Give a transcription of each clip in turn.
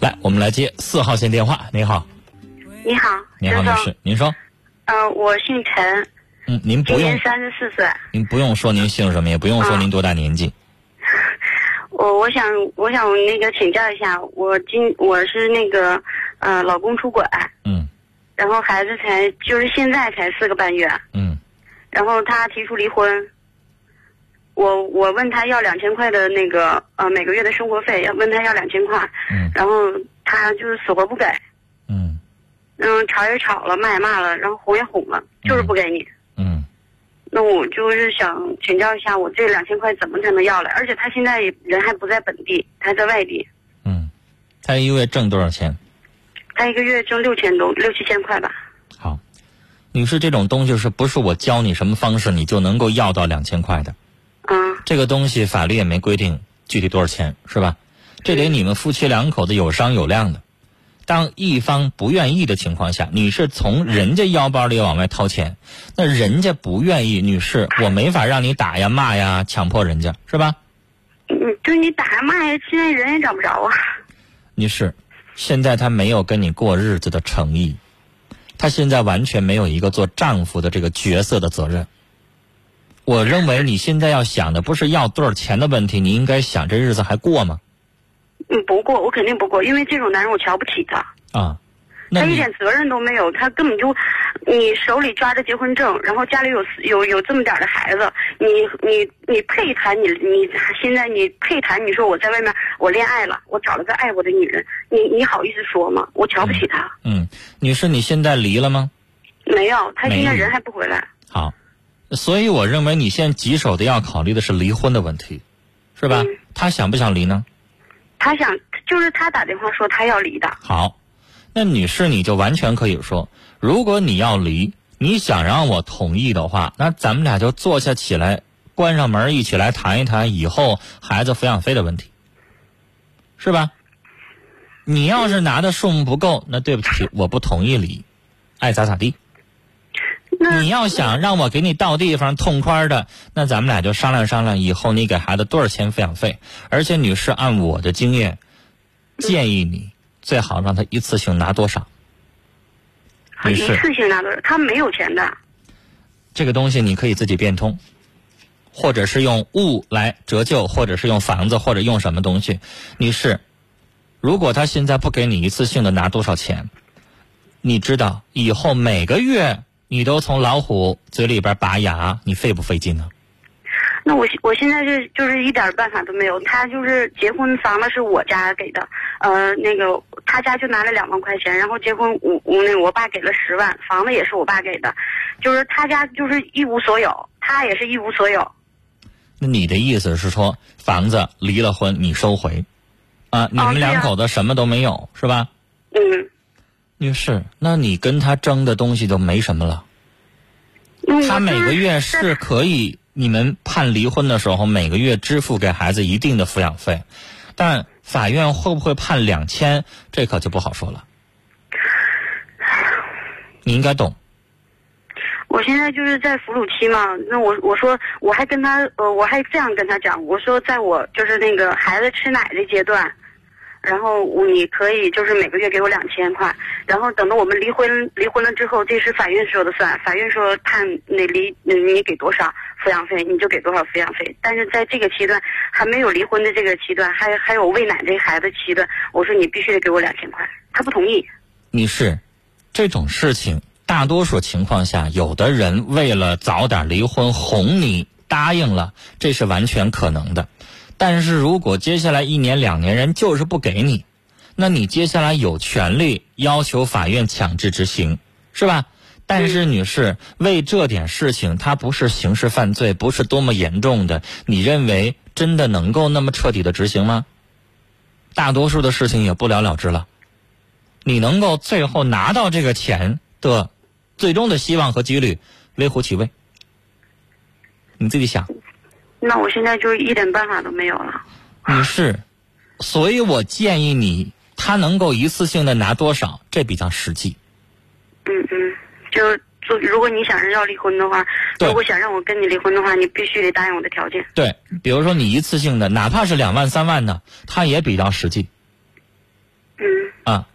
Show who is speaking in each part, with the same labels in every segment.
Speaker 1: 来，我们来接四号线电话。你好，
Speaker 2: 你好，
Speaker 1: 你好，女士，您说。
Speaker 2: 呃，我姓陈。
Speaker 1: 嗯，您不用。
Speaker 2: 三十四岁。
Speaker 1: 您不用说您姓什么，也不用说您多大年纪。
Speaker 2: 我我想我想那个请教一下，我今我是那个呃老公出轨。
Speaker 1: 嗯。
Speaker 2: 然后孩子才就是现在才四个半月。
Speaker 1: 嗯。
Speaker 2: 然后他提出离婚。我我问他要两千块的那个呃每个月的生活费，要问他要两千块。
Speaker 1: 嗯。
Speaker 2: 然后他就是死活不给。
Speaker 1: 嗯。
Speaker 2: 嗯，吵也吵了，骂也骂了，然后哄也哄了，就是不给你。
Speaker 1: 嗯。
Speaker 2: 那我就是想请教一下，我这两千块怎么才能要来？而且他现在人还不在本地，他在外地。
Speaker 1: 嗯，他一个月挣多少钱？
Speaker 2: 他一个月挣六千多，六七千块吧。
Speaker 1: 好，女士，这种东西是不是我教你什么方式，你就能够要到两千块的？
Speaker 2: 嗯。
Speaker 1: 这个东西法律也没规定具体多少钱，是吧？这得你们夫妻两口子有商有量的。当一方不愿意的情况下，你是从人家腰包里往外掏钱，那人家不愿意，女士，我没法让你打呀、骂呀，强迫人家，是吧？
Speaker 2: 嗯，就你打呀、骂呀，现在人也找不着啊。
Speaker 1: 女士，现在他没有跟你过日子的诚意，他现在完全没有一个做丈夫的这个角色的责任。我认为你现在要想的不是要多少钱的问题，你应该想这日子还过吗？
Speaker 2: 嗯，不过我肯定不过，因为这种男人我瞧不起他。
Speaker 1: 啊，
Speaker 2: 他一点责任都没有，他根本就，你手里抓着结婚证，然后家里有有有这么点的孩子，你你你配谈你你现在你配谈你说我在外面我恋爱了，我找了个爱我的女人，你你好意思说吗？我瞧不起他。
Speaker 1: 嗯，女士，你现在离了吗？
Speaker 2: 没有，他现在人还不回来。
Speaker 1: 好，所以我认为你现在棘手的要考虑的是离婚的问题，是吧？他想不想离呢？
Speaker 2: 他想，就是他打电话说他要离的。
Speaker 1: 好，那女士你就完全可以说，如果你要离，你想让我同意的话，那咱们俩就坐下起来，关上门一起来谈一谈以后孩子抚养费的问题，是吧？你要是拿的数目不够，那对不起，我不同意离，爱咋咋地。你要想让我给你到地方痛快的，那咱们俩就商量商量，以后你给孩子多少钱抚养费？而且女士，按我的经验，建议你最好让他一次性拿多少。
Speaker 2: 一次性拿多少？他没有钱的。
Speaker 1: 这个东西你可以自己变通，或者是用物来折旧，或者是用房子，或者用什么东西。女士，如果他现在不给你一次性的拿多少钱，你知道以后每个月。你都从老虎嘴里边拔牙，你费不费劲呢？
Speaker 2: 那我我现在是就是一点办法都没有。他就是结婚房子是我家给的，呃，那个他家就拿了两万块钱，然后结婚我我那我爸给了十万，房子也是我爸给的，就是他家就是一无所有，他也是一无所有。
Speaker 1: 那你的意思是说，房子离了婚你收回，啊，你们两口子什么都没有是吧？
Speaker 2: 嗯。
Speaker 1: 女士，那你跟他争的东西就没什么了。他每个月是可以，你们判离婚的时候每个月支付给孩子一定的抚养费，但法院会不会判两千，这可就不好说了。你应该懂。
Speaker 2: 我现在就是在哺乳期嘛，那我我说我还跟他呃我还这样跟他讲，我说在我就是那个孩子吃奶的阶段。然后你可以就是每个月给我两千块，然后等到我们离婚离婚了之后，这是法院说的算。法院说判那离你给多少抚养费，你就给多少抚养费。但是在这个期段还没有离婚的这个期段，还还有喂奶这孩子期段，我说你必须得给我两千块，他不同意。
Speaker 1: 女士，这种事情大多数情况下，有的人为了早点离婚哄你答应了，这是完全可能的。但是如果接下来一年两年人就是不给你，那你接下来有权利要求法院强制执行，是吧？但是女士，为这点事情，它不是刑事犯罪，不是多么严重的，你认为真的能够那么彻底的执行吗？大多数的事情也不了了之了，你能够最后拿到这个钱的最终的希望和几率微乎其微，你自己想。
Speaker 2: 那我现在就一点办法都没有了。
Speaker 1: 女士，所以我建议你，他能够一次性的拿多少，这比较实际。
Speaker 2: 嗯嗯，就做，如果你想要离婚的话，如果想让我跟你离婚的话，你必须得答应我的条件。
Speaker 1: 对，比如说你一次性的，哪怕是两万三万的，他也比较实际。
Speaker 2: 嗯。
Speaker 1: 啊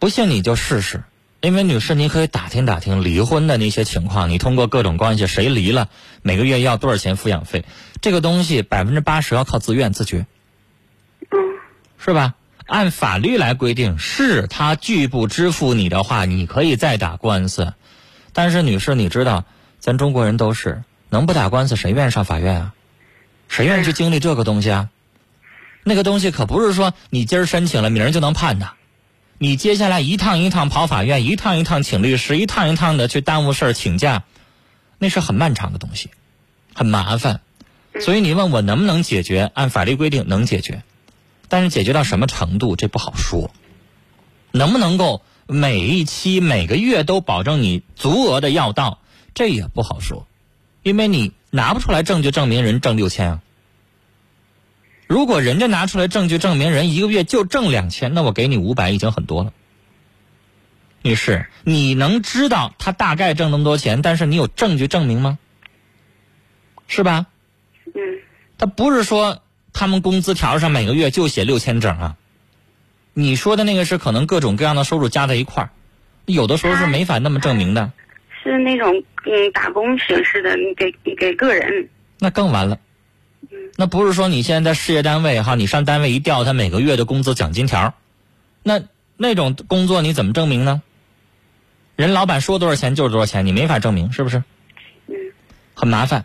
Speaker 1: 不信你就试试，因为女士，你可以打听打听离婚的那些情况。你通过各种关系，谁离了，每个月要多少钱抚养费？这个东西百分之八十要靠自愿自觉，是吧？按法律来规定，是他拒不支付你的话，你可以再打官司。但是女士，你知道，咱中国人都是能不打官司，谁愿意上法院啊？谁愿意去经历这个东西啊？那个东西可不是说你今儿申请了，明儿就能判的。你接下来一趟一趟跑法院，一趟一趟请律师，一趟一趟的去耽误事儿请假，那是很漫长的东西，很麻烦。所以你问我能不能解决？按法律规定能解决，但是解决到什么程度，这不好说。能不能够每一期每个月都保证你足额的要到，这也不好说，因为你拿不出来证据证明人挣六千啊。如果人家拿出来证据证明人一个月就挣两千，那我给你五百已经很多了。女士，你能知道他大概挣那么多钱，但是你有证据证明吗？是吧？
Speaker 2: 嗯，
Speaker 1: 他不是说他们工资条上每个月就写六千整啊。你说的那个是可能各种各样的收入加在一块儿，有的时候是没法那么证明的。
Speaker 2: 是那种嗯打工形式的，给给个人。
Speaker 1: 那更完了。那不是说你现在在事业单位哈，你上单位一调他每个月的工资奖金条，那那种工作你怎么证明呢？人老板说多少钱就是多少钱，你没法证明，是不是？
Speaker 2: 嗯，
Speaker 1: 很麻烦。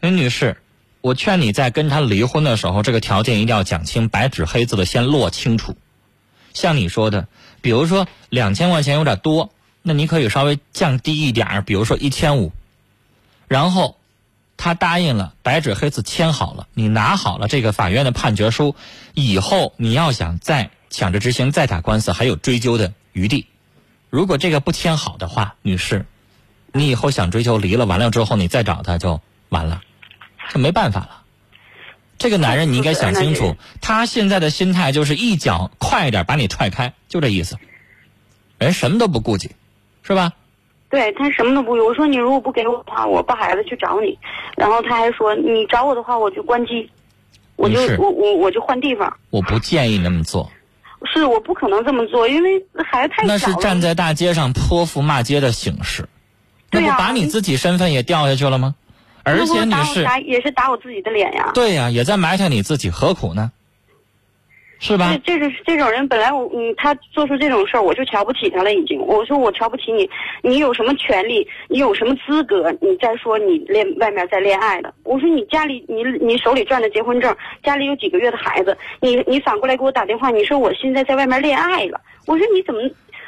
Speaker 1: 那女士，我劝你在跟他离婚的时候，这个条件一定要讲清，白纸黑字的先落清楚。像你说的，比如说两千块钱有点多，那你可以稍微降低一点儿，比如说一千五，然后。他答应了，白纸黑字签好了，你拿好了这个法院的判决书，以后你要想再抢着执行、再打官司，还有追究的余地。如果这个不签好的话，女士，你以后想追求离了，完了之后你再找他就完了，就没办法了。这个男人你应该想清楚，他现在的心态就是一脚快一点把你踹开，就这意思。人什么都不顾忌，是吧？
Speaker 2: 对他什么都不我说你如果不给我的话，我抱孩子去找你。然后他还说你找我的话，我就关机，我就我我我就换地方。
Speaker 1: 我不建议那么做。
Speaker 2: 是我不可能这么做，因为孩子太小
Speaker 1: 那是站在大街上泼妇骂街的形式，那不把你自己身份也掉下去了吗？而且你是
Speaker 2: 也是打我自己的脸呀。
Speaker 1: 对呀，也在埋汰你自己，何苦呢？是吧？
Speaker 2: 这这是这种人，本来我嗯，他做出这种事儿，我就瞧不起他了。已经，我说我瞧不起你，你有什么权利？你有什么资格？你再说你恋外面在恋爱的？我说你家里你你手里攥着结婚证，家里有几个月的孩子，你你反过来给我打电话，你说我现在在外面恋爱了？我说你怎么？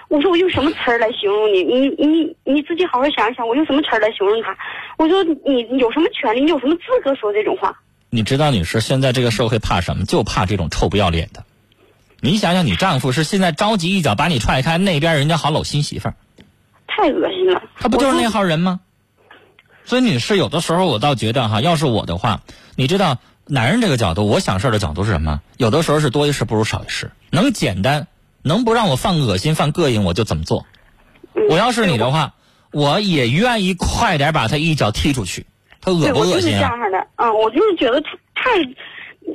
Speaker 2: 我说我用什么词儿来形容你？你你你自己好好想一想，我用什么词儿来形容他？我说你有什么权利？你有什么资格说这种话？
Speaker 1: 你知道，女士，现在这个社会怕什么？就怕这种臭不要脸的。你想想，你丈夫是现在着急一脚把你踹开，那边人家好搂新媳妇儿，
Speaker 2: 太恶心了。
Speaker 1: 他不就是那号人吗？所以，女士，有的时候我倒觉得哈，要是我的话，你知道，男人这个角度，我想事儿的角度是什么？有的时候是多一事不如少一事，能简单，能不让我犯恶心、犯膈应，我就怎么做。我要是你的话，我也愿意快点把他一脚踢出去。他恶不恶心啊？
Speaker 2: 这样的，嗯，我就是觉得他太，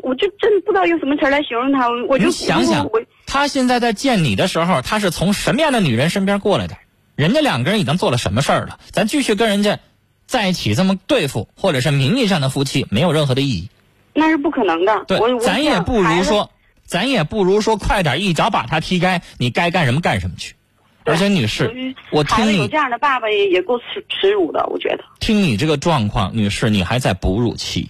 Speaker 2: 我就真不知道用什么词来形容他。我就
Speaker 1: 想想，他现在在见你的时候，他是从什么样的女人身边过来的？人家两个人已经做了什么事儿了？咱继续跟人家在一起这么对付，或者是名义上的夫妻，没有任何的意义。
Speaker 2: 那是不可能的。
Speaker 1: 对，咱也不如说，咱也不如说，快点一脚把他踢开，你该干什么干什么去。而且，女士，我听你
Speaker 2: 有这样的爸爸也也够耻耻辱的，我觉得。
Speaker 1: 听你这个状况，女士，你还在哺乳期，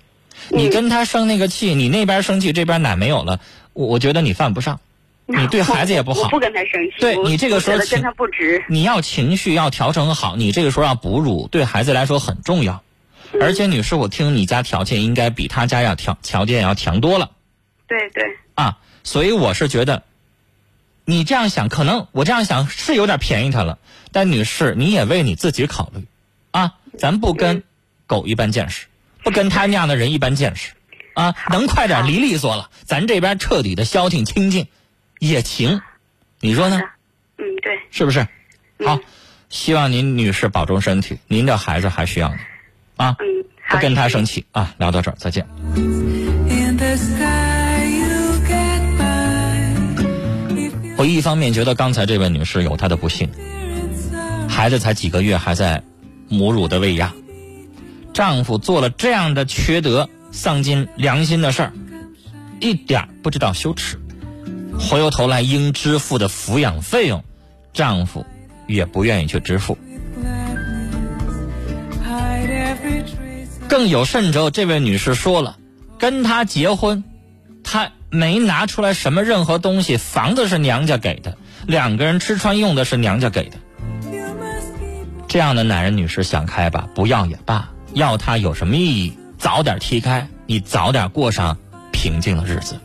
Speaker 1: 你跟他生那个气，你那边生气，这边奶没有了，我我觉得你犯不上，你对孩子也不好。
Speaker 2: 不跟他生气。
Speaker 1: 对你这个时候
Speaker 2: 跟他不直。
Speaker 1: 你要情绪要调整好，你这个时候要哺乳，对孩子来说很重要。而且，女士，我听你家条件应该比他家要条条件要强多了。
Speaker 2: 对对。
Speaker 1: 啊，所以我是觉得。你这样想，可能我这样想是有点便宜他了，但女士，你也为你自己考虑，啊，咱不跟狗一般见识，不跟他那样的人一般见识，啊，能快点离利索了，咱这边彻底的消停清静，也行，你说呢？
Speaker 2: 嗯，对，
Speaker 1: 是不是？好，希望您女士保重身体，您的孩子还需要你，啊，不跟他生气啊，聊到这儿，再见。我一方面觉得刚才这位女士有她的不幸，孩子才几个月，还在母乳的喂养，丈夫做了这样的缺德、丧尽良心的事儿，一点不知道羞耻，回过头来应支付的抚养费用，丈夫也不愿意去支付。更有甚者，这位女士说了，跟他结婚，他没拿出来什么任何东西，房子是娘家给的，两个人吃穿用的是娘家给的。这样的男人，女士想开吧，不要也罢，要他有什么意义？早点踢开，你早点过上平静的日子。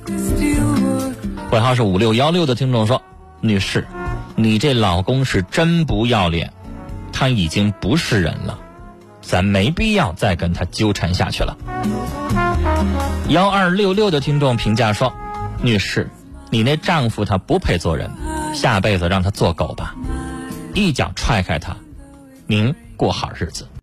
Speaker 1: 尾号是五六幺六的听众说，女士，你这老公是真不要脸，他已经不是人了。咱没必要再跟他纠缠下去了。幺二六六的听众评价说：“女士，你那丈夫他不配做人，下辈子让他做狗吧，一脚踹开他，您过好日子。”